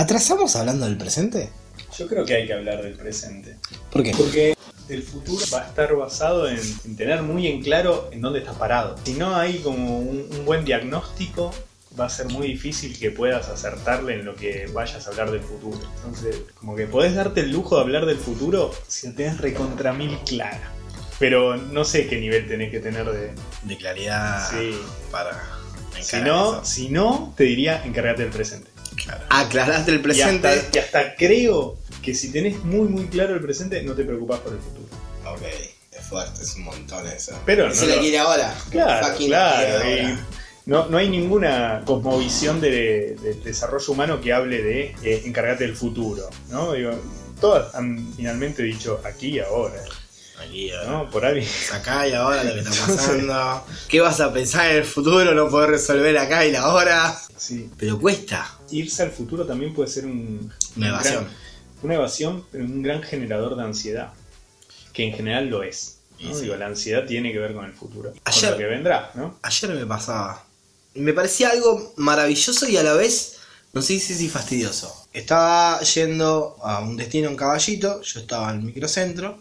¿Atrasamos hablando del presente? Yo creo que hay que hablar del presente. ¿Por qué? Porque el futuro va a estar basado en, en tener muy en claro en dónde estás parado. Si no hay como un, un buen diagnóstico, va a ser muy difícil que puedas acertarle en lo que vayas a hablar del futuro. Entonces, como que podés darte el lujo de hablar del futuro si lo tenés recontra mil clara. Pero no sé qué nivel tenés que tener de... De claridad Sí. para Si no, eso. si no, te diría encárgate del presente. Claro. Aclaraste el Y presente. hasta, y hasta creo que si tenés muy muy claro el presente, no te preocupás por el futuro. Ok, es fuerte, es un montón eso. Pero no, Se la lo- quiere ahora. Claro, Fucking claro. ahora. no, no hay ninguna cosmovisión de, de desarrollo humano que hable de eh, encargarte del futuro. ¿no? Digo, todas han finalmente dicho aquí y ahora. ¿No? Por ahí. acá y ahora lo que está pasando. ¿Qué vas a pensar en el futuro? No poder resolver acá y la ahora. Sí. Pero cuesta. Irse al futuro también puede ser un, Una un evasión. gran- una evasión, pero un gran generador de ansiedad. Que en general lo es. ¿no? Y sí. Digo, la ansiedad tiene que ver con el futuro. Ayer- Con lo que vendrá, ¿no? Ayer me pasaba. Me parecía algo maravilloso y a la vez, No sé si fastidioso. Estaba yendo a un destino en caballito, yo estaba en el microcentro,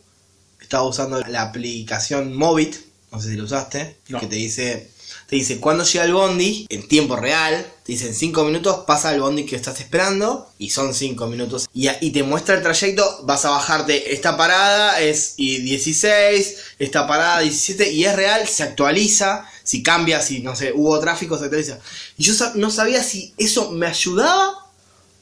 estaba usando la aplicación Movit, no sé si lo usaste, No. que te dice, te dice cuándo llega el bondi en tiempo real, te dice en 5 minutos pasa el bondi que estás esperando y son 5 minutos y, y te muestra el trayecto, vas a bajarte esta parada es y 16, esta parada 17 y es real, se actualiza, si cambia, si no sé, hubo tráfico, se actualiza. Y yo no sabía si eso me ayudaba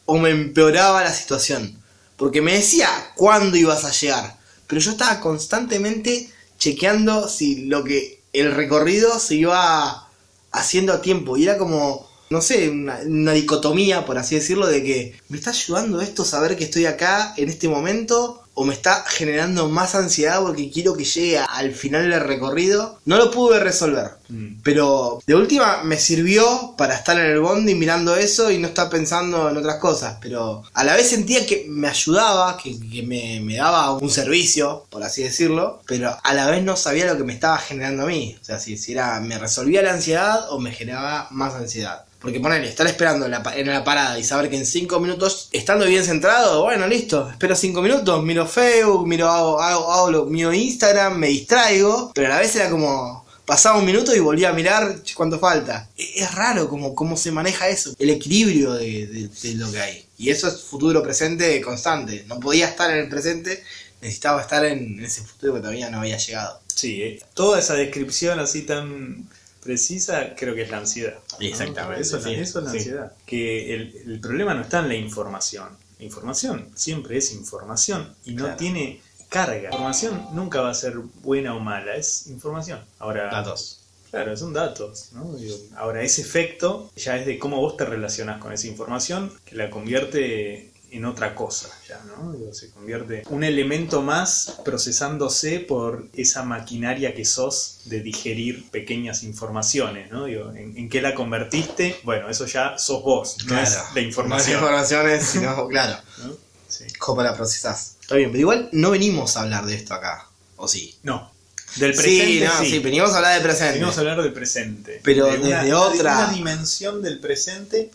o me empeoraba la situación. Porque me decía cuándo ibas a llegar. Pero yo estaba constantemente chequeando si lo que el recorrido se iba haciendo a tiempo. Y era como, no sé, una, una dicotomía, por así decirlo, de que me está ayudando esto saber que estoy acá en este momento. O me está generando más ansiedad porque quiero que llegue al final del recorrido. No lo pude resolver. Mm. Pero de última me sirvió para estar en el bondi mirando eso y no estar pensando en otras cosas. Pero a la vez sentía que me ayudaba, que, que me, me daba un servicio, por así decirlo. Pero a la vez no sabía lo que me estaba generando a mí. O sea, si, si era, me resolvía la ansiedad o me generaba más ansiedad. Porque ponerle, estar esperando en la, en la parada y saber que en 5 minutos, estando bien centrado, bueno, listo, espero 5 minutos, miro Facebook, miro, hago, hago, hago miro Instagram, me distraigo, pero a la vez era como, pasaba un minuto y volvía a mirar cuánto falta. E- Es raro como, cómo se maneja eso, el equilibrio de, de- de lo que hay. Y eso es futuro presente constante. No podía estar en el presente, necesitaba estar en ese futuro que todavía no había llegado. Sí, eh, toda esa descripción así tan precisa creo que es la ansiedad. Exactamente, Eso, es la- sí, eso es la sí. ansiedad. Que el, el problema no está en la información. La información siempre es información y no tiene carga. La información nunca va a ser buena o mala, es información. Ahora, Datos. Claro, son datos. ¿no? Ahora, ese efecto ya es de cómo vos te relacionas con esa información que la convierte en otra cosa. Ya, ¿no? Digo, se convierte un elemento más procesándose por esa maquinaria que sos de digerir pequeñas informaciones. ¿no? Digo, ¿en, en qué la convertiste? Bueno, eso ya sos vos, no es la información. No es informaciones, sino, claro. ¿no? Sí. ¿Cómo la procesás? Está bien, pero igual no venimos a hablar de esto acá. ¿O sí? No, del presente sí, no, sí. sí, venimos a hablar de presente. Venimos a hablar del presente. Pero De desde una, de otra- una dimensión del presente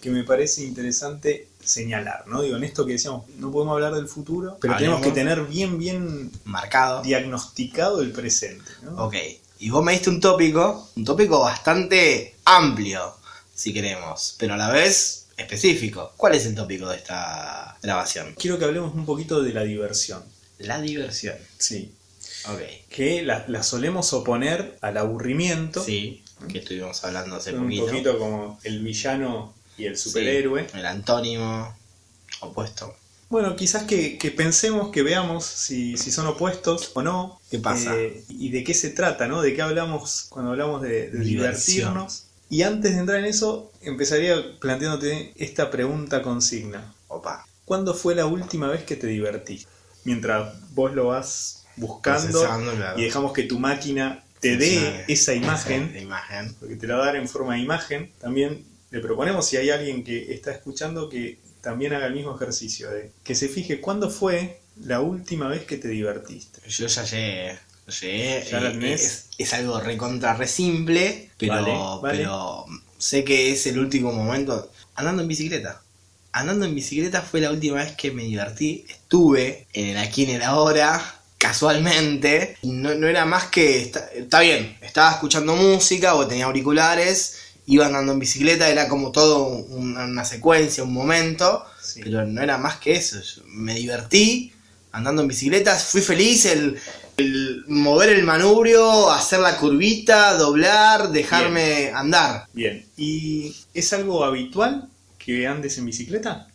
que me parece interesante señalar, ¿no? Digo, en esto que decíamos, no podemos hablar del futuro, pero Hablemos. tenemos que tener bien, bien Marcado. diagnosticado el presente, ¿no? Ok. Y vos me diste un tópico, un tópico bastante amplio, si queremos, pero a la vez específico. ¿Cuál es el tópico de esta grabación? Quiero que hablemos un poquito de la diversión. La diversión. Sí. Ok. Que la, la solemos oponer al aburrimiento. Sí, que estuvimos hablando hace un poquito. poquito como el villano y el superhéroe. Sí, el antónimo opuesto. Bueno, quizás que, que pensemos, que veamos si, si son opuestos o no. ¿Qué pasa? eh, y de qué se trata, ¿no? De qué hablamos cuando hablamos de, divertirnos. Y antes de entrar en eso, empezaría planteándote esta pregunta consigna. Opa. ¿Cuándo fue la última vez que te divertiste? Mientras vos lo vas buscando claro. y dejamos que tu máquina te dé esa imagen, Esa imagen. porque te la va a dar en forma de imagen, también le proponemos si hay alguien que está escuchando que también haga el mismo ejercicio, de que se fije cuándo fue la última vez que te divertiste. Yo ya llegué. llegué. ¿Ya la eh, tenés? Es, es algo recontra re simple, pero, Vale, vale. pero sé que es el último momento andando en bicicleta. andando en bicicleta fue la última vez que me divertí. Estuve en el aquí en el ahora, casualmente. No, no era más que. Está, está bien, estaba escuchando música o tenía auriculares, iba andando en bicicleta, era como todo una, una secuencia, un momento. Sí. Pero no era más que eso. Yo me divertí andando en bicicleta, fui feliz el, el mover el manubrio, hacer la curvita, doblar, dejarme andar. Bien. ¿Y es algo habitual que andes en bicicleta?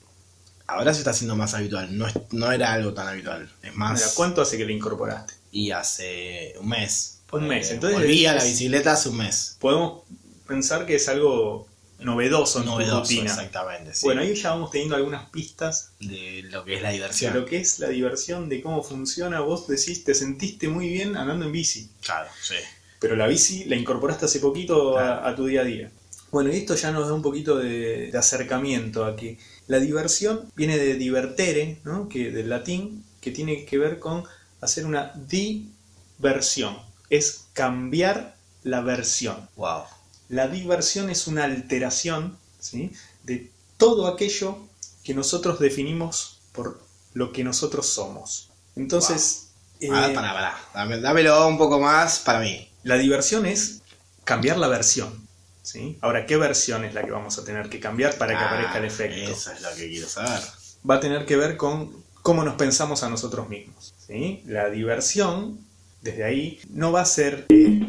Ahora se está haciendo más habitual, no, es- no era algo tan habitual. Es más, Mira, ¿Cuánto hace que le incorporaste? y hace un mes. Un mes, Eh, entonces Volví a la bicicleta hace un mes. Podemos pensar que es algo novedoso en tu Novedoso, rutina. exactamente. sí. Bueno, ahí ya vamos teniendo algunas pistas de lo que es la de diversión. lo que es la diversión, de cómo funciona. Vos decís, te sentiste muy bien andando en bici, Claro, sí. pero la bici la incorporaste hace poquito a, tu día a día. Bueno, y esto ya nos da un poquito de, de acercamiento a que la diversión viene de divertere, ¿no? que, del latín, que tiene que ver con hacer una diversión. Es cambiar la versión. Wow. La diversión es una alteración ¿sí? de todo aquello que nosotros definimos por lo que nosotros somos. Entonces, eh, Ah, pará. Dame- dámelo un poco más para mí. la diversión es cambiar la versión. ¿sí? Ahora, ¿qué versión es la que vamos a tener que cambiar para que Ah, aparezca el efecto? Eso es lo que quiero saber. Va a tener que ver con cómo nos pensamos a nosotros mismos. ¿sí? La diversión, desde ahí, no va a ser... eh,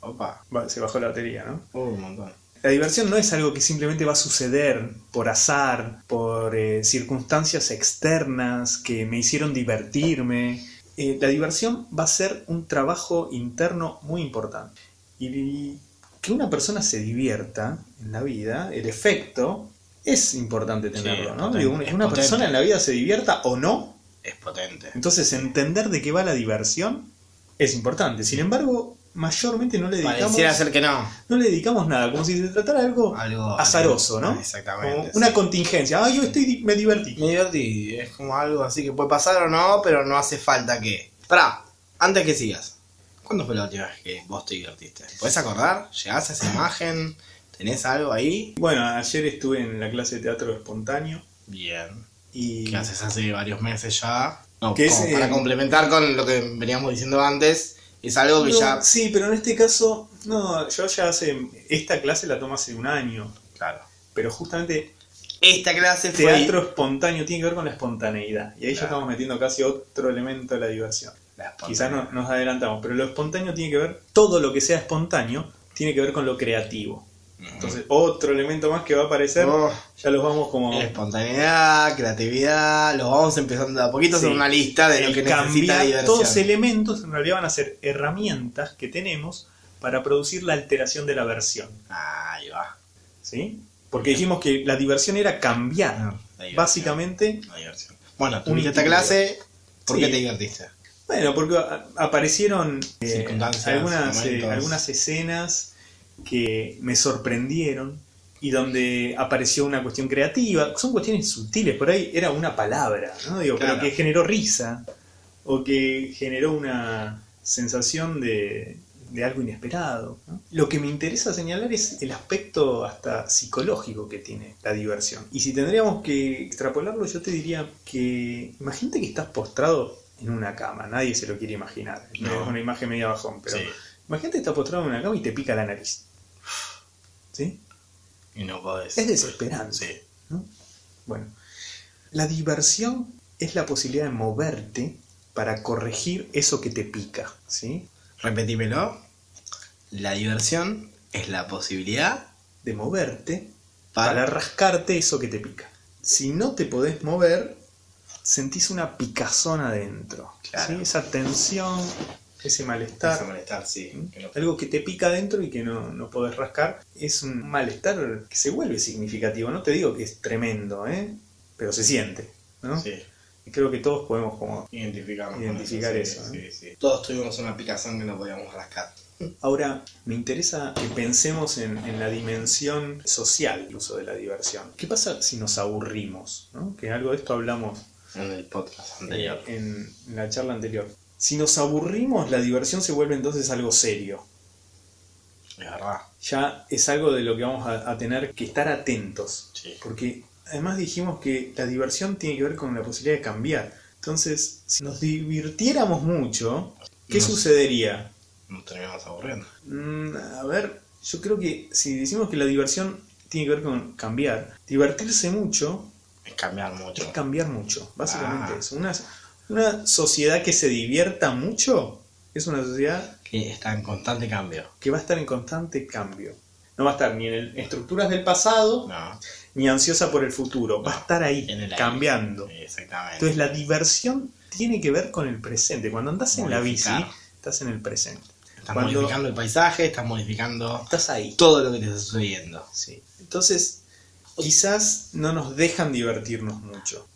Opa. se bajó la batería, ¿no? Un montón. La diversión no es algo que simplemente va a suceder por azar, por eh, circunstancias externas que me hicieron divertirme. Eh, la diversión va a ser un trabajo interno muy importante. Y que una persona se divierta en la vida, el efecto, es importante tenerlo, ¿no? potente, Digo, una es una potente. persona en la vida se divierta o no, Es potente. entonces entender de qué va la diversión es importante. Sin embargo, mayormente no le dedicamos Pareciera ser que no. no le dedicamos nada, como si se tratara de algo, Algo azaroso, ¿no? Exactamente. Como una sí. contingencia. Ah, yo estoy, me divertí. Me divertí. Es como algo así que puede pasar o no, pero no hace falta que. Pará, antes que sigas. ¿Cuándo fue la última vez que vos te divertiste? ¿Podés acordar? ¿Llegás a esa imagen? ¿Tenés algo ahí? Bueno, ayer estuve en la clase de teatro espontáneo Bien. y ¿Qué haces hace varios meses ya? No, Que es, para eh, complementar con lo que veníamos diciendo antes, es algo que No, ya. Sí, pero en este caso, no, yo ya hace, esta clase la tomo hace un año, Claro. pero justamente Esta clase fue. teatro espontáneo tiene que ver con la espontaneidad y ahí ya estamos metiendo casi otro elemento de la diversión. La Quizás no- nos adelantamos, pero lo espontáneo tiene que ver, todo lo que sea espontáneo tiene que ver con lo creativo. Entonces, otro elemento más que va a aparecer, Oh, ya los vamos como... espontaneidad, creatividad, los vamos empezando de a poquito a hacer Sí. una lista de lo que necesita diversión. todos elementos en realidad van a ser herramientas que tenemos para producir la alteración de la versión. Ahí va. ¿Sí? Porque dijimos que la diversión era cambiar. La diversión. Básicamente, La diversión. Bueno, tuviste esta clase, ¿por Sí. qué te divertiste? bueno, porque aparecieron eh, algunas, eh, algunas escenas que me sorprendieron y donde apareció una cuestión creativa. Son cuestiones sutiles, por ahí era una palabra, ¿no? Digo, Claro. pero que generó risa o que generó una sensación de, de algo inesperado. ¿no? Lo que me interesa señalar es el aspecto hasta psicológico que tiene la diversión. Y si tendríamos que extrapolarlo, yo te diría que imagínate que estás postrado en una cama, nadie se lo quiere imaginar. No. Es una imagen media bajón, pero Sí. imagínate que estás postrado en una cama y te pica la nariz. ¿Sí? Y no podés. Es desesperante. Sí. ¿no? Bueno, la diversión es la posibilidad de moverte para corregir eso que te pica, ¿sí? Repetímelo. La diversión es la posibilidad De moverte para... para rascarte eso que te pica. Si no te podés mover, sentís una picazón adentro. Claro. ¿sí? Esa tensión, ese Ese malestar. malestar, sí. que no- Algo que te pica adentro y que no, no podés rascar es un malestar que se vuelve significativo. No te digo que es tremendo, ¿eh? pero se siente. ¿no? Sí. Y creo que todos podemos como... Con Identificar sí, eso, ¿eh? sí, sí. Todos tuvimos una picazón que no podíamos rascar. Ahora, me interesa que pensemos en, en la dimensión social del uso de la diversión. ¿Qué pasa si nos aburrimos? ¿no? Que algo de esto hablamos En el podcast anterior. en la charla anterior. Si nos aburrimos, la diversión se vuelve entonces algo serio. Es verdad. Ya es algo de lo que vamos a, a tener que estar atentos. Sí. Porque además dijimos que la diversión tiene que ver con la posibilidad de cambiar. Entonces, si nos divirtiéramos mucho, ¿qué sucedería? Nos terminamos aburriendo. Mm, a ver, yo creo que si decimos que la diversión tiene que ver con cambiar, divertirse mucho Es cambiar mucho. es cambiar mucho, básicamente Ah. eso. Una, una sociedad que se divierta mucho es una sociedad Que está en constante cambio. que va a estar en constante cambio. No va a estar ni en el- estructuras del pasado, No. ni ansiosa por el futuro. Va a estar ahí, en el aire. cambiando. Exactamente. Entonces la diversión tiene que ver con el presente. Cuando andas en la bici, estás en el presente. estás cuando- modificando el paisaje, estás modificando Estás ahí. todo lo que te está sucediendo. Sí. Entonces, quizás no nos dejan divertirnos mucho.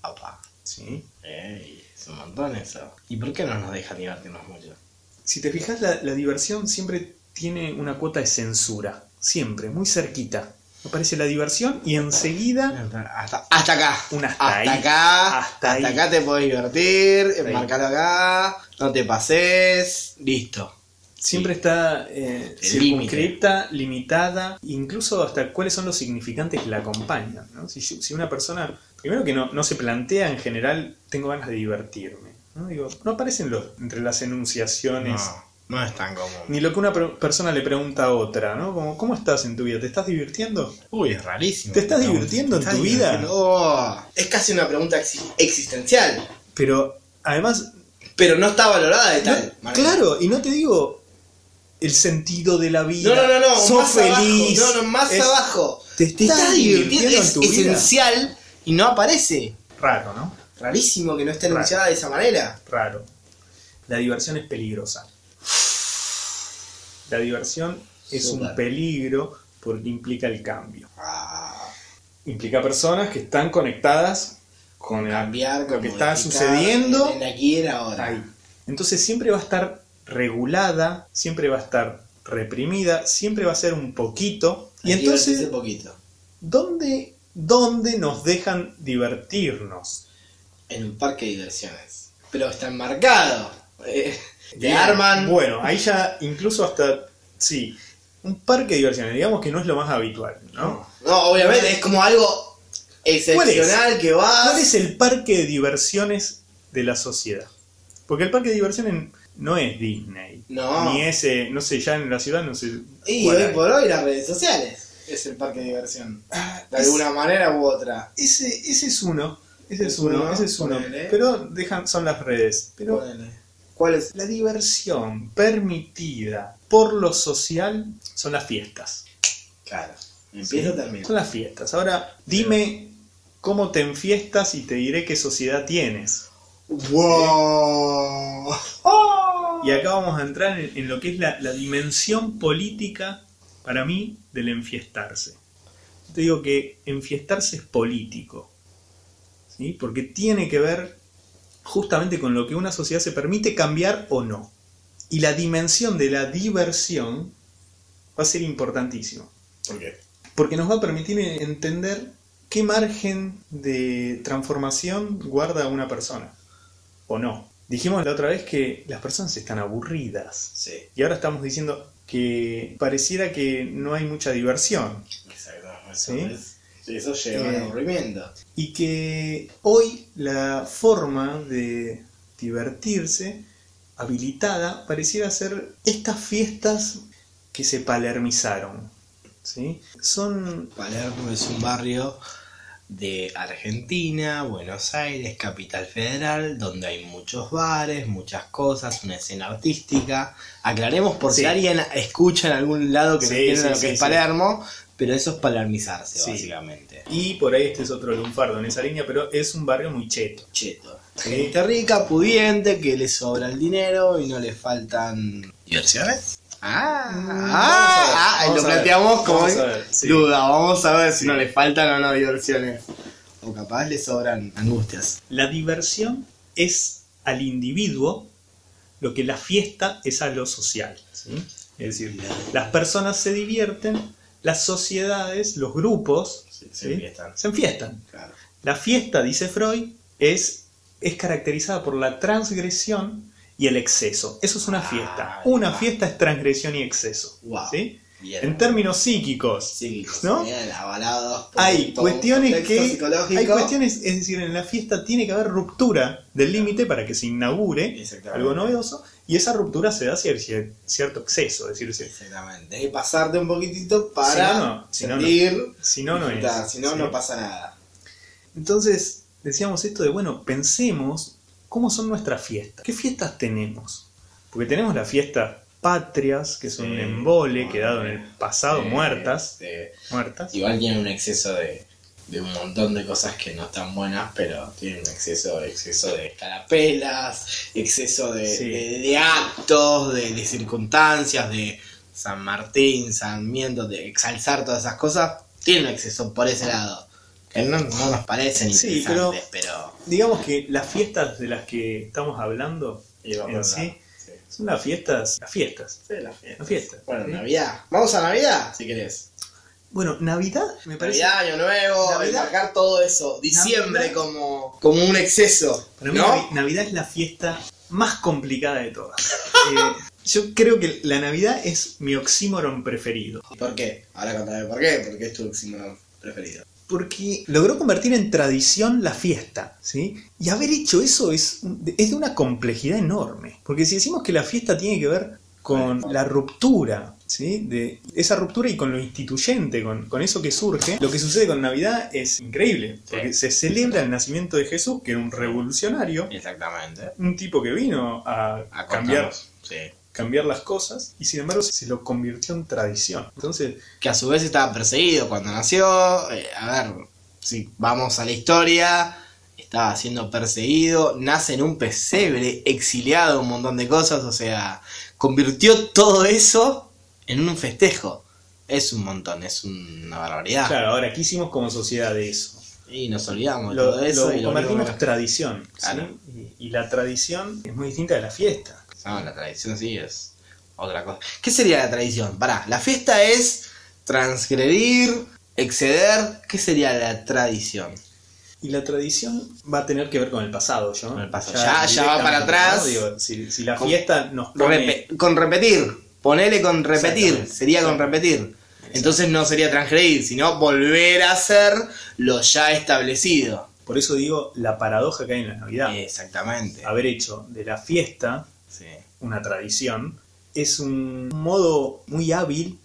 ¿sí? Ey, es un montón eso. ¿Y por qué no nos dejan divertirnos mucho? Si te fijas, la, la diversión siempre tiene una cuota de censura. Siempre, muy cerquita. Aparece la diversión y enseguida Hasta, hasta acá. Un hasta ahí. acá. Hasta ahí. acá te podés divertir. ahí. Enmarcalo acá. No te pases. Listo. Siempre está eh, circunscripta, limitada, incluso hasta cuáles son los significantes que la acompañan. ¿no? Si, una persona, primero que no, no se plantea en general, tengo ganas de divertirme. No, Digo, no aparecen los, entre las enunciaciones. No, no es tan común. Ni lo que una per- persona le pregunta a otra, ¿no? Como, ¿cómo estás en tu vida? ¿Te estás divirtiendo? Uy, es rarísimo. ¿Te estás divirtiendo en tu ¿Te estás vida? Oh, es casi una pregunta exi- existencial. Pero además, Pero no está valorada de tal. claro, y no te digo el sentido de la vida. No, no, no, no. Sos más feliz. abajo. No, no, más Es abajo. Te, te estás divirtiendo en es tu vida. esencial y no aparece. Raro, ¿no? Rarísimo que no esté Raro. anunciada de esa manera. Raro. La diversión es peligrosa. La diversión es un peligro porque implica el cambio. Ah, Implica personas que están conectadas con el- cambiar, lo que con está sucediendo En aquí y en ahora. ahí. Entonces siempre va a estar regulada, siempre va a estar reprimida, siempre va a ser un poquito. Y Hay entonces, poquito. ¿dónde, ¿dónde nos dejan divertirnos? En un parque de diversiones. Pero está enmarcado. Eh, te arman. Bueno, ahí ya incluso hasta, sí, un parque de diversiones, digamos que no es lo más habitual, ¿no? No, obviamente es como algo excepcional que va. ¿Cuál es el parque de diversiones de la sociedad? Porque el parque de diversiones no es Disney. No. Ni ese, no sé, ya en la ciudad no sé. Y hoy por hoy las redes sociales es el parque de diversión. De Es- alguna manera u otra. Ese, ese es uno. Ese es uno, uno, ese es uno. ponele. Pero dejan, son las redes. Pero Ponele. ¿Cuál es? la diversión permitida por lo social son las fiestas. Claro. Empieza o termina. Son las fiestas. Ahora, dime cómo te enfiestas y te diré qué sociedad tienes. ¡Wow! Y acá vamos a entrar en, en lo que es la, la dimensión política, para mí, del enfiestarse. Te digo que enfiestarse es político, ¿sí? porque tiene que ver justamente con lo que una sociedad se permite cambiar o no. Y la dimensión de la diversión va a ser importantísima, ¿Por qué? porque nos va a permitir entender qué margen de transformación guarda una persona, o no. Dijimos la otra vez que las personas están aburridas. Sí, Y ahora estamos diciendo que pareciera que no hay mucha diversión. exacto. ¿Sí? Eso, es- sí, eso lleva al Eh, aburrimiento. Y que hoy la forma de divertirse habilitada pareciera ser estas fiestas que se palermizaron. ¿sí? Son Palermo es un barrio de Argentina, Buenos Aires, capital federal, donde hay muchos bares, muchas cosas, una escena artística. Aclaremos por Sí. si alguien escucha en algún lado que Sí, no entiende sí, lo que es. Palermo, pero eso es palermizarse, básicamente. Y por ahí este es otro lunfardo en esa línea, pero es un barrio muy cheto. Cheto. Gente rica, pudiente, que le sobra el dinero y no le faltan diversiones. Ah, ah, ah, lo planteamos como sí. duda. Vamos a ver si Sí. no le faltan o no diversiones. O capaz le sobran angustias. La diversión es al individuo lo que la fiesta es a lo social. ¿sí? Es decir, las personas se divierten, las sociedades, los grupos Sí, ¿sí? se enfiestan. Claro. La fiesta, dice Freud, es, es caracterizada por la transgresión y el exceso. Eso es una fiesta. Ay, Una fiesta es transgresión y exceso. Wow. ¿sí? Bien. En términos psíquicos, Psíquicos, ¿no? bien, avalados hay cuestiones que hay cuestiones, es decir, en la fiesta tiene que haber ruptura del límite para que se inaugure algo novedoso y esa ruptura se da cier- cierto exceso, es decir, Exactamente. Hay que pasarte un poquitito para Si no, no. Si no, no. sentir, si no no es. Si no, ¿sí? no pasa nada. Entonces, decíamos esto de, bueno, pensemos cómo son nuestras fiestas. ¿Qué fiestas tenemos? Porque tenemos las fiestas patrias, que son un embole quedado en el pasado, Eh, muertas, eh, muertas. igual tienen un exceso de, de un montón de cosas que no están buenas, pero tienen un exceso, exceso de escarapelas, exceso de, Sí. de- de actos, de, de circunstancias, de San Martín, San Miento, de exalzar todas esas cosas. Tienen un exceso por ese lado. Que no, no nos parecen Sí, interesantes, pero... Digamos que las fiestas de las que estamos hablando en sí son las fiestas, las fiestas. Sí, la fiesta. La fiesta. Bueno, ¿sí? Navidad. Vamos a Navidad, si querés. Bueno, Navidad me parece... Navidad, Año Nuevo, Navidad- marcar todo eso. Diciembre Navidad- como, como un exceso. Para mí ¿no? Navi- Navidad es la fiesta más complicada de todas. Eh, yo creo que la Navidad es mi oxímoron preferido. ¿Por qué? Ahora contame por qué, porque es tu oxímoron preferido. Porque logró convertir en tradición la fiesta, ¿sí? Y haber hecho eso es, es de una complejidad enorme. Porque si decimos que la fiesta tiene que ver con la ruptura, ¿sí? De esa ruptura y con lo instituyente, con, con eso que surge, lo que sucede con Navidad es increíble. Porque se celebra el nacimiento de Jesús, que era un revolucionario, Exactamente. un tipo que vino a, A cambiar. Sí. Cambiar las cosas, y sin embargo se lo convirtió en tradición. Entonces, Que a su vez estaba perseguido cuando nació. Eh, a ver, si vamos a la historia, estaba siendo perseguido, nace en un pesebre, exiliado, un montón de cosas, o sea, convirtió todo eso en un festejo. Es un montón, es una barbaridad. claro, ahora, ¿qué hicimos como sociedad de eso? Y nos olvidamos de lo, todo eso lo y lo convertimos en tradición. ¿sí? Claro. Y, y la tradición es muy distinta de la fiesta. No, la tradición sí es otra cosa. ¿Qué sería la tradición? Pará, la fiesta es transgredir, exceder. ¿Qué sería la tradición? Y la tradición va a tener que ver con el pasado, ¿yo? Con el pasado. Ya- ya va para atrás. ¿no? Digo, si, si la Con- fiesta nos pone... Repe- con repetir. Ponele con repetir. Sería con repetir. Entonces no sería transgredir, sino volver a hacer lo ya establecido. Por eso digo la paradoja que hay en la Navidad. Exactamente. Haber hecho de la fiesta. Una tradición es un modo muy hábil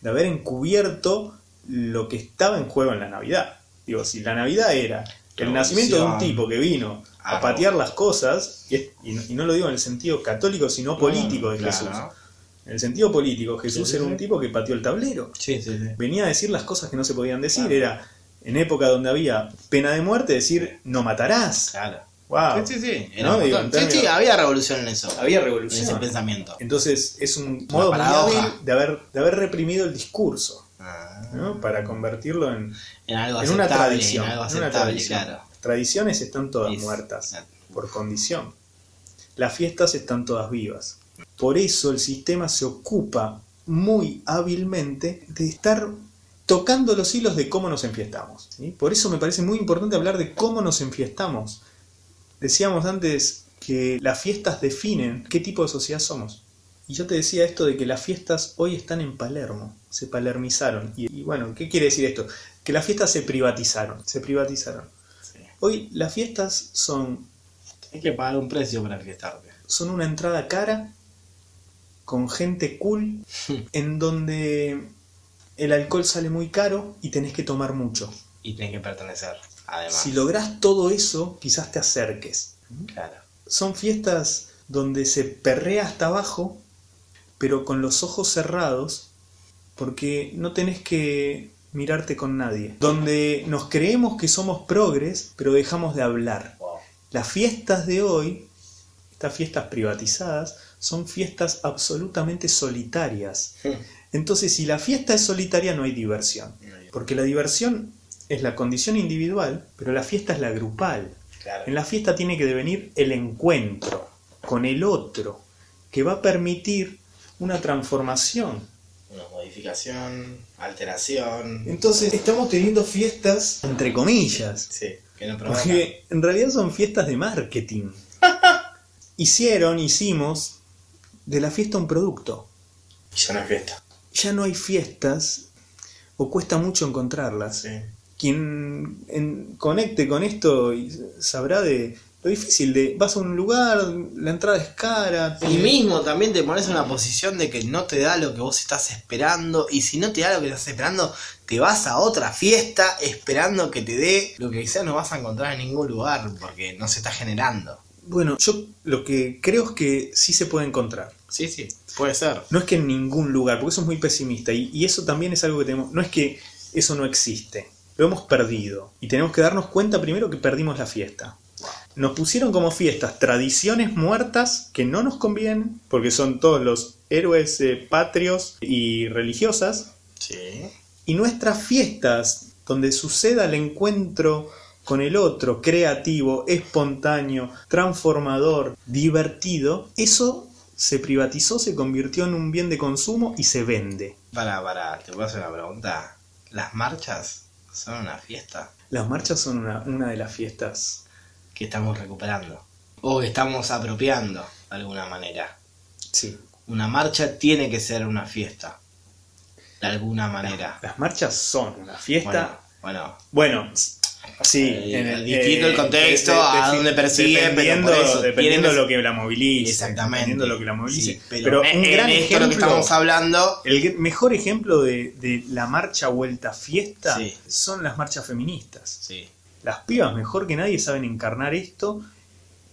de haber encubierto lo que estaba en juego en la Navidad. Digo, si la Navidad era el nacimiento de un tipo que vino a patear las cosas, y, no, lo digo en el sentido católico, sino político de. Jesús. En el sentido político, Jesús Sí, sí, era un sí. tipo que pateó el tablero. Venía a decir las cosas que no se podían decir. Claro. Era en época donde había pena de muerte, decir no matarás. Claro. Wow. Sí, sí, sí. Era No, un digo, en sí, sí, había revolución en eso. Había En revolución. ese pensamiento. Entonces es un modo muy hábil de haber, de haber reprimido el discurso, Ah. ¿no? Para convertirlo en, En algo en una tradición. En algo en una aceptable, tradición. claro. Tradiciones están todas Es- muertas por condición. Las fiestas están todas vivas. Por eso el sistema se ocupa muy hábilmente de estar tocando los hilos de cómo nos enfiestamos. ¿sí? Por eso me parece muy importante hablar de cómo nos enfiestamos. Decíamos antes que las fiestas definen qué tipo de sociedad somos. Y yo te decía esto de que las fiestas hoy están en Palermo, se palermizaron. Y, y bueno, ¿qué quiere decir esto? Que las fiestas se privatizaron, se privatizaron. Sí. Hoy las fiestas son, Hay que pagar un precio para fiestarte. son una entrada cara, con gente cool, en donde el alcohol sale muy caro y tenés que tomar mucho. Y tenés que pertenecer, además. Si lográs todo eso, quizás te acerques. Claro. Son fiestas donde se perrea hasta abajo, pero con los ojos cerrados, porque no tenés que mirarte con nadie. Donde nos creemos que somos progres, pero dejamos de hablar. Wow. Las fiestas de hoy, estas fiestas privatizadas, son fiestas absolutamente solitarias. Entonces, si la fiesta es solitaria, no hay diversión. Porque la diversión es la condición individual, pero la fiesta es la grupal. Claro. En la fiesta tiene que devenir el encuentro con el otro, que va a permitir una transformación. Una modificación, alteración. Entonces estamos teniendo fiestas, entre comillas, Sí, que no porque en realidad son fiestas de marketing. Hicieron, hicimos de la fiesta un producto. Y ya no es fiesta. ya no hay fiestas o cuesta mucho encontrarlas. Quien en- conecte con esto y sabrá de lo difícil de vas a un lugar, la entrada es cara. Y mismo también te pones en una posición de que no te da lo que vos estás esperando. Y si no te da lo que estás esperando, te vas a otra fiesta esperando que te dé lo que quizás no vas a encontrar en ningún lugar porque no se está generando. Bueno, yo lo que creo es que sí se puede encontrar. Sí, sí, puede ser. No es que en ningún lugar, porque eso es muy pesimista. Y, y eso también es algo que tenemos. No es que eso no existe. Lo hemos perdido. Y tenemos que darnos cuenta primero que perdimos la fiesta. Nos pusieron como fiestas tradiciones muertas que no nos convienen, porque son todos los héroes eh, patrios y religiosas. Sí. Y nuestras fiestas, donde suceda el encuentro con el otro, creativo, espontáneo, transformador, divertido, eso se privatizó, se convirtió en un bien de consumo y se vende. Para, para, te puedo hacer una pregunta. ¿Las marchas son una fiesta Las marchas son una, una de las fiestas. que estamos recuperando? O que estamos apropiando de alguna manera. Sí. Una marcha tiene que ser una fiesta. De alguna manera. Las marchas son una fiesta. Bueno, Bueno, sí. Eh, el- distinto el contexto, a dónde persigue, pero dependiendo, por eso dependiendo lo que la movilice. exactamente. Dependiendo lo que la movilice. Sí, pero, pero, un en gran ejemplo. lo que estamos hablando. El mejor ejemplo de, de la marcha vuelta fiesta Sí. son las marchas feministas. Sí. Las pibas mejor que nadie saben encarnar esto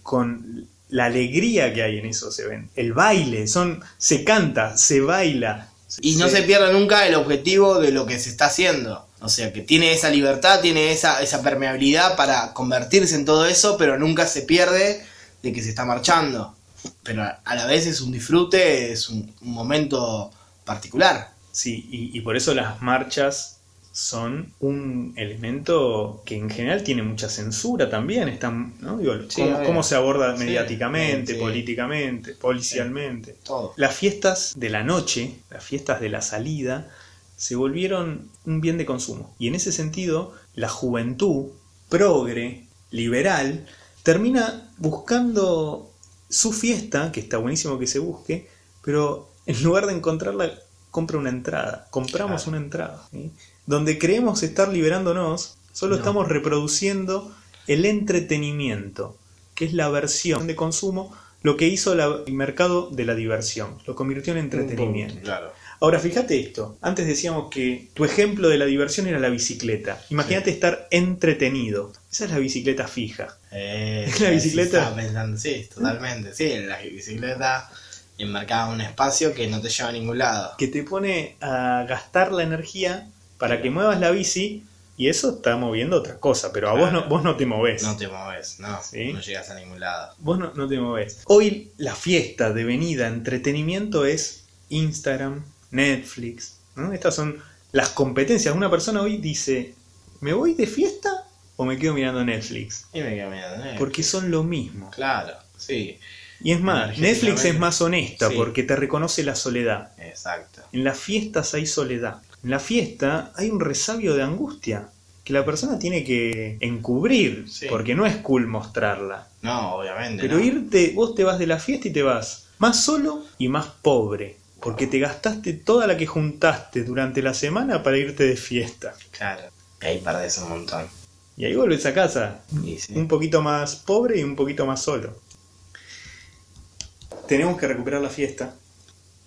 con la alegría que hay en eso se ven. El baile, son se canta, se baila. Y no se pierde nunca el objetivo de lo que se está haciendo. O sea, que tiene esa libertad, tiene esa, esa permeabilidad para convertirse en todo eso, pero nunca se pierde de que se está marchando. Pero a la vez es un disfrute, es un, un momento particular. Sí, y, y por eso las marchas son un elemento que en general tiene mucha censura también. Están, ¿no? Digo, Sí, cómo, se aborda Sí, mediáticamente, sí. políticamente, policialmente. Todo. Las fiestas de la noche, las fiestas de la salida, se volvieron un bien de consumo. Y en ese sentido, la juventud, progre, liberal, termina buscando su fiesta, que está buenísimo que se busque, pero en lugar de encontrarla, compra una entrada. Compramos Claro. una entrada. ¿sí? Donde creemos estar liberándonos, solo No. estamos reproduciendo el entretenimiento, que es la versión de consumo, lo que hizo la- el mercado de la diversión. Lo convirtió en entretenimiento. Claro. Ahora, fíjate esto. Antes decíamos que tu ejemplo de la diversión era la bicicleta. Imagínate estar entretenido. Esa es la bicicleta fija. Eh, La bicicleta. estaba pensando, sí, totalmente. Sí, la bicicleta enmarcada en un espacio que no te lleva a ningún lado. Que te pone a gastar la energía para que muevas la bici y eso está moviendo otra cosa. Pero a vos, no, vos no te movés. No te mueves, no, Sí. no llegas a ningún lado. Vos no, no te movés. Hoy la fiesta de venida, entretenimiento es Instagram, Netflix. ¿no? Estas son las competencias. Una persona hoy dice, ¿me voy de fiesta o me quedo mirando Netflix? Y me quedo mirando, ¿eh? Porque son lo mismo. Claro, sí, Y es más. Netflix es más honesta Sí. porque te reconoce la soledad. exacto. En las fiestas hay soledad. En la fiesta hay un resabio de angustia que la persona tiene que encubrir, Sí. porque no es cool mostrarla. No, obviamente. Pero no. irte, vos te vas de la fiesta y te vas más solo y más pobre, porque te gastaste toda la que juntaste durante la semana para irte de fiesta. Claro. Y ahí perdés un montón. Y ahí volvés a casa, sí. un poquito más pobre y un poquito más solo. Tenemos que recuperar la fiesta,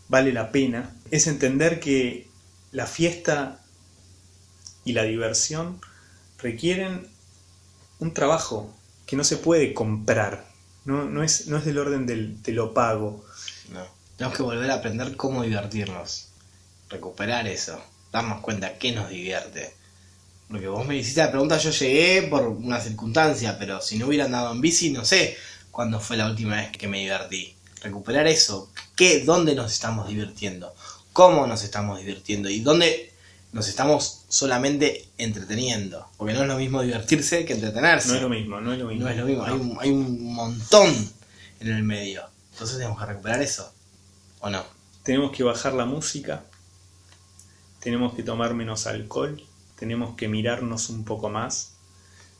vale la pena. Es entender que la fiesta y la diversión requieren un trabajo que no se puede comprar. No, no, es, no es del orden del te lo pago. No. Tenemos que volver a aprender cómo divertirnos. Recuperar eso. Darnos cuenta qué nos divierte. Porque vos me hiciste la pregunta, yo llegué por una circunstancia, pero si no hubiera andado en bici, no sé cuándo fue la última vez que me divertí. Recuperar eso. ¿Qué, ¿Dónde nos estamos divirtiendo? ¿Cómo nos estamos divirtiendo? ¿Y dónde nos estamos solamente entreteniendo? Porque no es lo mismo divertirse que entretenerse. No es lo mismo, no es lo mismo. No es lo mismo, hay un, hay un montón en el medio. Entonces tenemos que recuperar eso. ¿O no? Tenemos que bajar la música, tenemos que tomar menos alcohol, tenemos que mirarnos un poco más,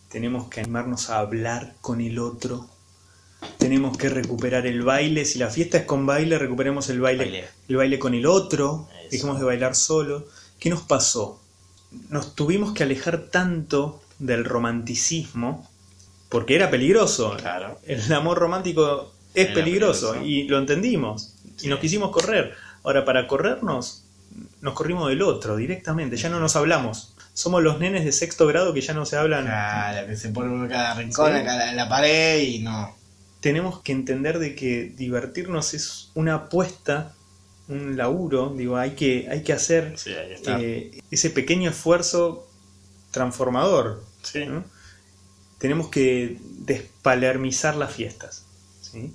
tenemos que animarnos a hablar con el otro, Tenemos que recuperar el baile. Si la fiesta es con baile, recuperemos el baile. Baile. El baile con el otro. Eso. Dejemos de bailar solo. ¿Qué nos pasó? Nos tuvimos que alejar tanto del romanticismo porque era peligroso. Claro. El amor romántico es peligroso. y lo entendimos. Y nos quisimos correr. Ahora, para corrernos, nos corrimos del otro directamente. Ya no nos hablamos. Somos los nenes de sexto grado que ya no se hablan. Claro, que se pone cada rincón, Sí. en cada- la pared y no. tenemos que entender de que divertirnos es una apuesta, un laburo, digo, hay que, hay que hacer Sí, ahí está. eh, ese pequeño esfuerzo transformador. sí. ¿no? Tenemos que despalermizar las fiestas. ¿sí?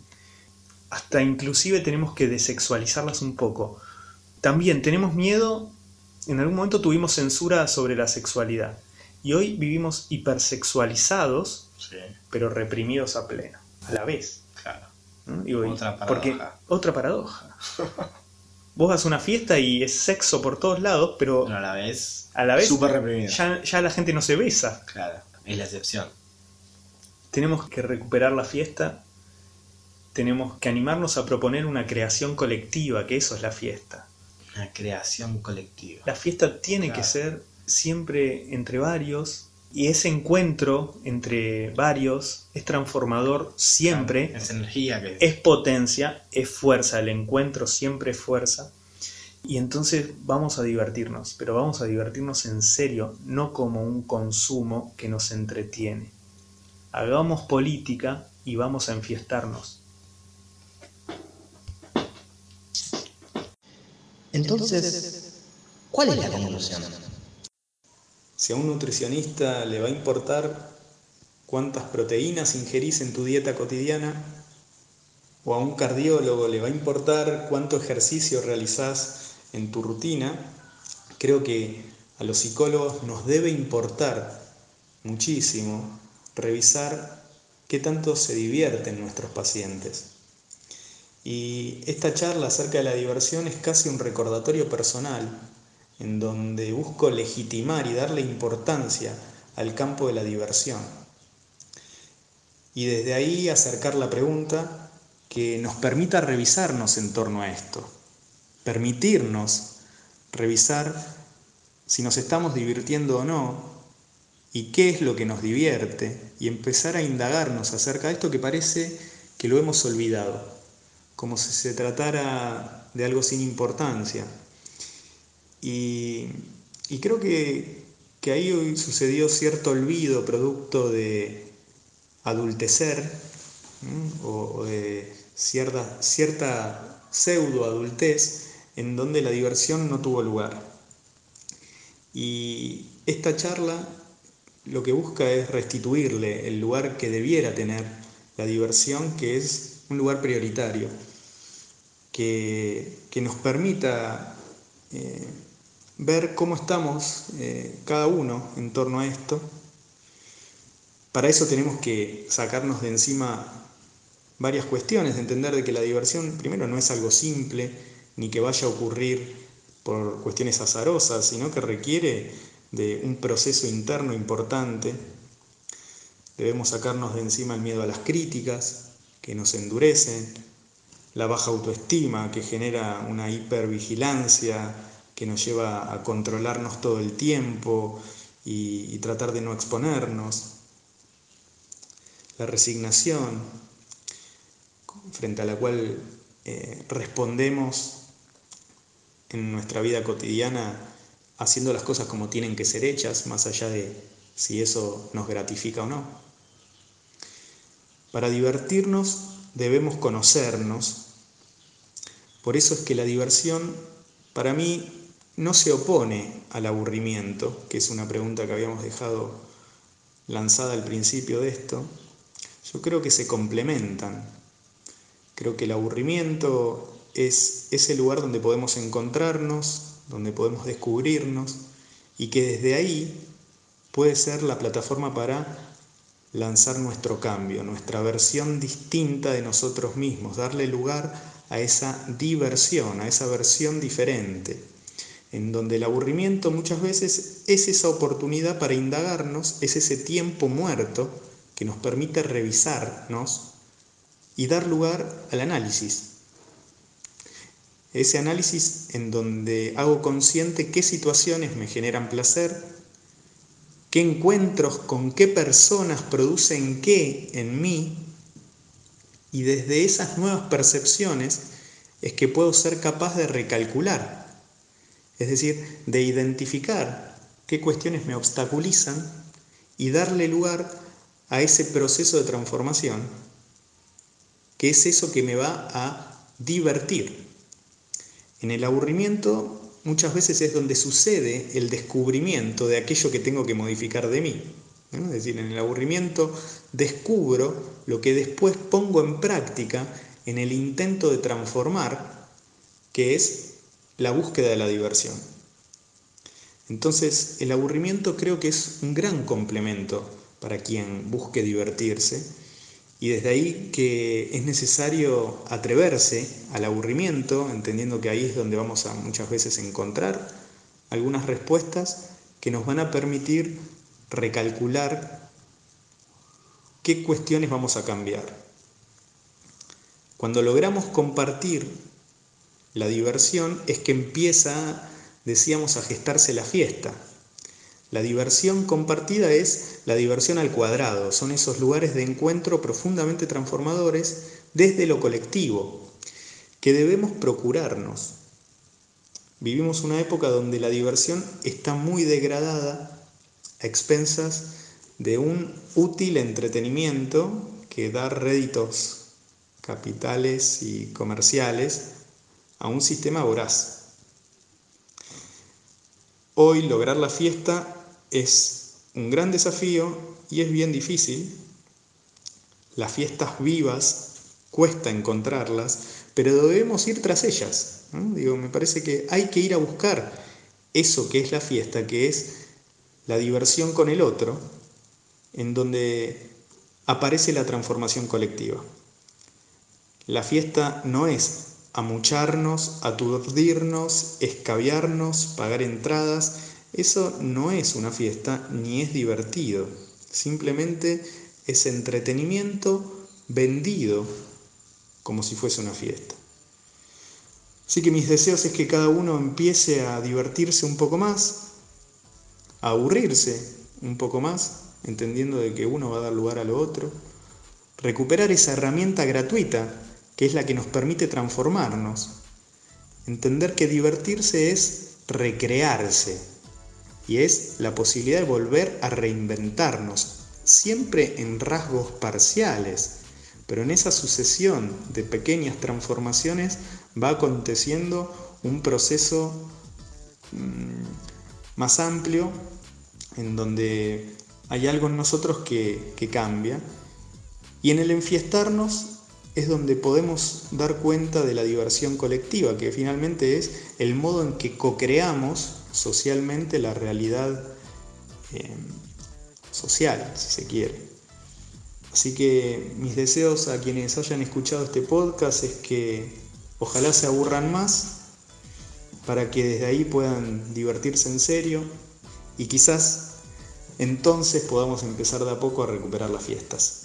Hasta inclusive tenemos que desexualizarlas un poco. También tenemos miedo, en algún momento tuvimos censura sobre la sexualidad. Y hoy vivimos hipersexualizados, Sí, pero reprimidos a pleno, a la vez. claro. ¿no? Digo, Otra paradoja. Porque, otra paradoja. Vos vas a una fiesta y es sexo por todos lados, pero Pero a la vez, a la vez reprimido. ya, ya la gente no se besa. Claro, es la excepción. Tenemos que recuperar la fiesta, tenemos que animarnos a proponer una creación colectiva, que eso es la fiesta. Una creación colectiva. La fiesta tiene Claro. que ser siempre entre varios y ese encuentro entre varios es transformador siempre. Es energía que. es potencia, es fuerza, el encuentro siempre es fuerza. Y entonces vamos a divertirnos, pero vamos a divertirnos en serio, no como un consumo que nos entretiene. Hagamos política y vamos a enfiestarnos. Entonces, ¿cuál es la conclusión? Si a un nutricionista le va a importar cuántas proteínas ingerís en tu dieta cotidiana, o a un cardiólogo le va a importar cuánto ejercicio realizás en tu rutina, creo que a los psicólogos nos debe importar muchísimo revisar qué tanto se divierten nuestros pacientes. Y esta charla acerca de la diversión es casi un recordatorio personal en donde busco legitimar y darle importancia al campo de la diversión. Y desde ahí acercar la pregunta que nos permita revisarnos en torno a esto, permitirnos revisar si nos estamos divirtiendo o no y qué es lo que nos divierte y empezar a indagarnos acerca de esto que parece que lo hemos olvidado, como si se tratara de algo sin importancia. Y, creo que, ahí sucedió cierto olvido producto de adultecer o de cierta, cierta pseudo adultez en donde la diversión no tuvo lugar. Y esta charla lo que busca es restituirle el lugar que debiera tener la diversión, que es un lugar prioritario, que, que nos permita eh, ver cómo estamos eh, cada uno en torno a esto. Para eso tenemos que sacarnos de encima varias cuestiones, de entender de que la diversión primero no es algo simple, ni que vaya a ocurrir por cuestiones azarosas, sino que requiere de un proceso interno importante. Debemos sacarnos de encima el miedo a las críticas, que nos endurecen, la baja autoestima, que genera una hipervigilancia, que nos lleva a controlarnos todo el tiempo y, tratar de no exponernos. La resignación, frente a la cual eh, respondemos en nuestra vida cotidiana haciendo las cosas como tienen que ser hechas, más allá de si eso nos gratifica o no. Para divertirnos debemos conocernos. Por eso es que la diversión para mí no se opone al aburrimiento, que es una pregunta que habíamos dejado lanzada al principio de esto. Yo creo que se complementan. Creo que el aburrimiento es ese lugar donde podemos encontrarnos, donde podemos descubrirnos y que desde ahí puede ser la plataforma para lanzar nuestro cambio, nuestra versión distinta de nosotros mismos, darle lugar a esa diversión, a esa versión diferente, en donde el aburrimiento muchas veces es esa oportunidad para indagarnos, es ese tiempo muerto que nos permite revisarnos y dar lugar al análisis. Ese análisis en donde hago consciente qué situaciones me generan placer, qué encuentros con qué personas producen qué en mí, y desde esas nuevas percepciones es que puedo ser capaz de recalcular, es decir, de identificar qué cuestiones me obstaculizan y darle lugar a ese proceso de transformación, que es eso que me va a divertir. En el aburrimiento muchas veces es donde sucede el descubrimiento de aquello que tengo que modificar de mí. Es decir, en el aburrimiento descubro lo que después pongo en práctica en el intento de transformar, que es la búsqueda de la diversión. Entonces, el aburrimiento creo que es un gran complemento para quien busque divertirse y desde ahí que es necesario atreverse al aburrimiento, entendiendo que ahí es donde vamos a muchas veces encontrar algunas respuestas que nos van a permitir recalcular qué cuestiones vamos a cambiar. Cuando logramos compartir la diversión es que empieza, decíamos, a gestarse la fiesta. La diversión compartida es la diversión al cuadrado, son esos lugares de encuentro profundamente transformadores desde lo colectivo, que debemos procurarnos. Vivimos una época donde la diversión está muy degradada a expensas de un útil entretenimiento que da réditos capitales y comerciales a un sistema voraz. Hoy lograr la fiesta es un gran desafío y es bien difícil. Las fiestas vivas cuesta encontrarlas, pero debemos ir tras ellas. Digo, me parece que hay que ir a buscar eso que es la fiesta, que es la diversión con el otro, en donde aparece la transformación colectiva. La fiesta no es amucharnos, aturdirnos, escabiarnos, pagar entradas. Eso no es una fiesta ni es divertido. Simplemente es entretenimiento vendido como si fuese una fiesta. Así que mis deseos es que cada uno empiece a divertirse un poco más, aburrirse un poco más, entendiendo de que uno va a dar lugar a lo otro, recuperar esa herramienta gratuita que es la que nos permite transformarnos, entender que divertirse es recrearse y es la posibilidad de volver a reinventarnos, siempre en rasgos parciales, pero en esa sucesión de pequeñas transformaciones va aconteciendo un proceso mmm, más amplio en donde hay algo en nosotros que, que cambia. Y en el enfiestarnos es donde podemos dar cuenta de la diversión colectiva, que finalmente es el modo en que co-creamos socialmente la realidad eh, social, si se quiere. Así que mis deseos a quienes hayan escuchado este podcast es que ojalá se aburran más para que desde ahí puedan divertirse en serio y quizás entonces podamos empezar de a poco a recuperar las fiestas.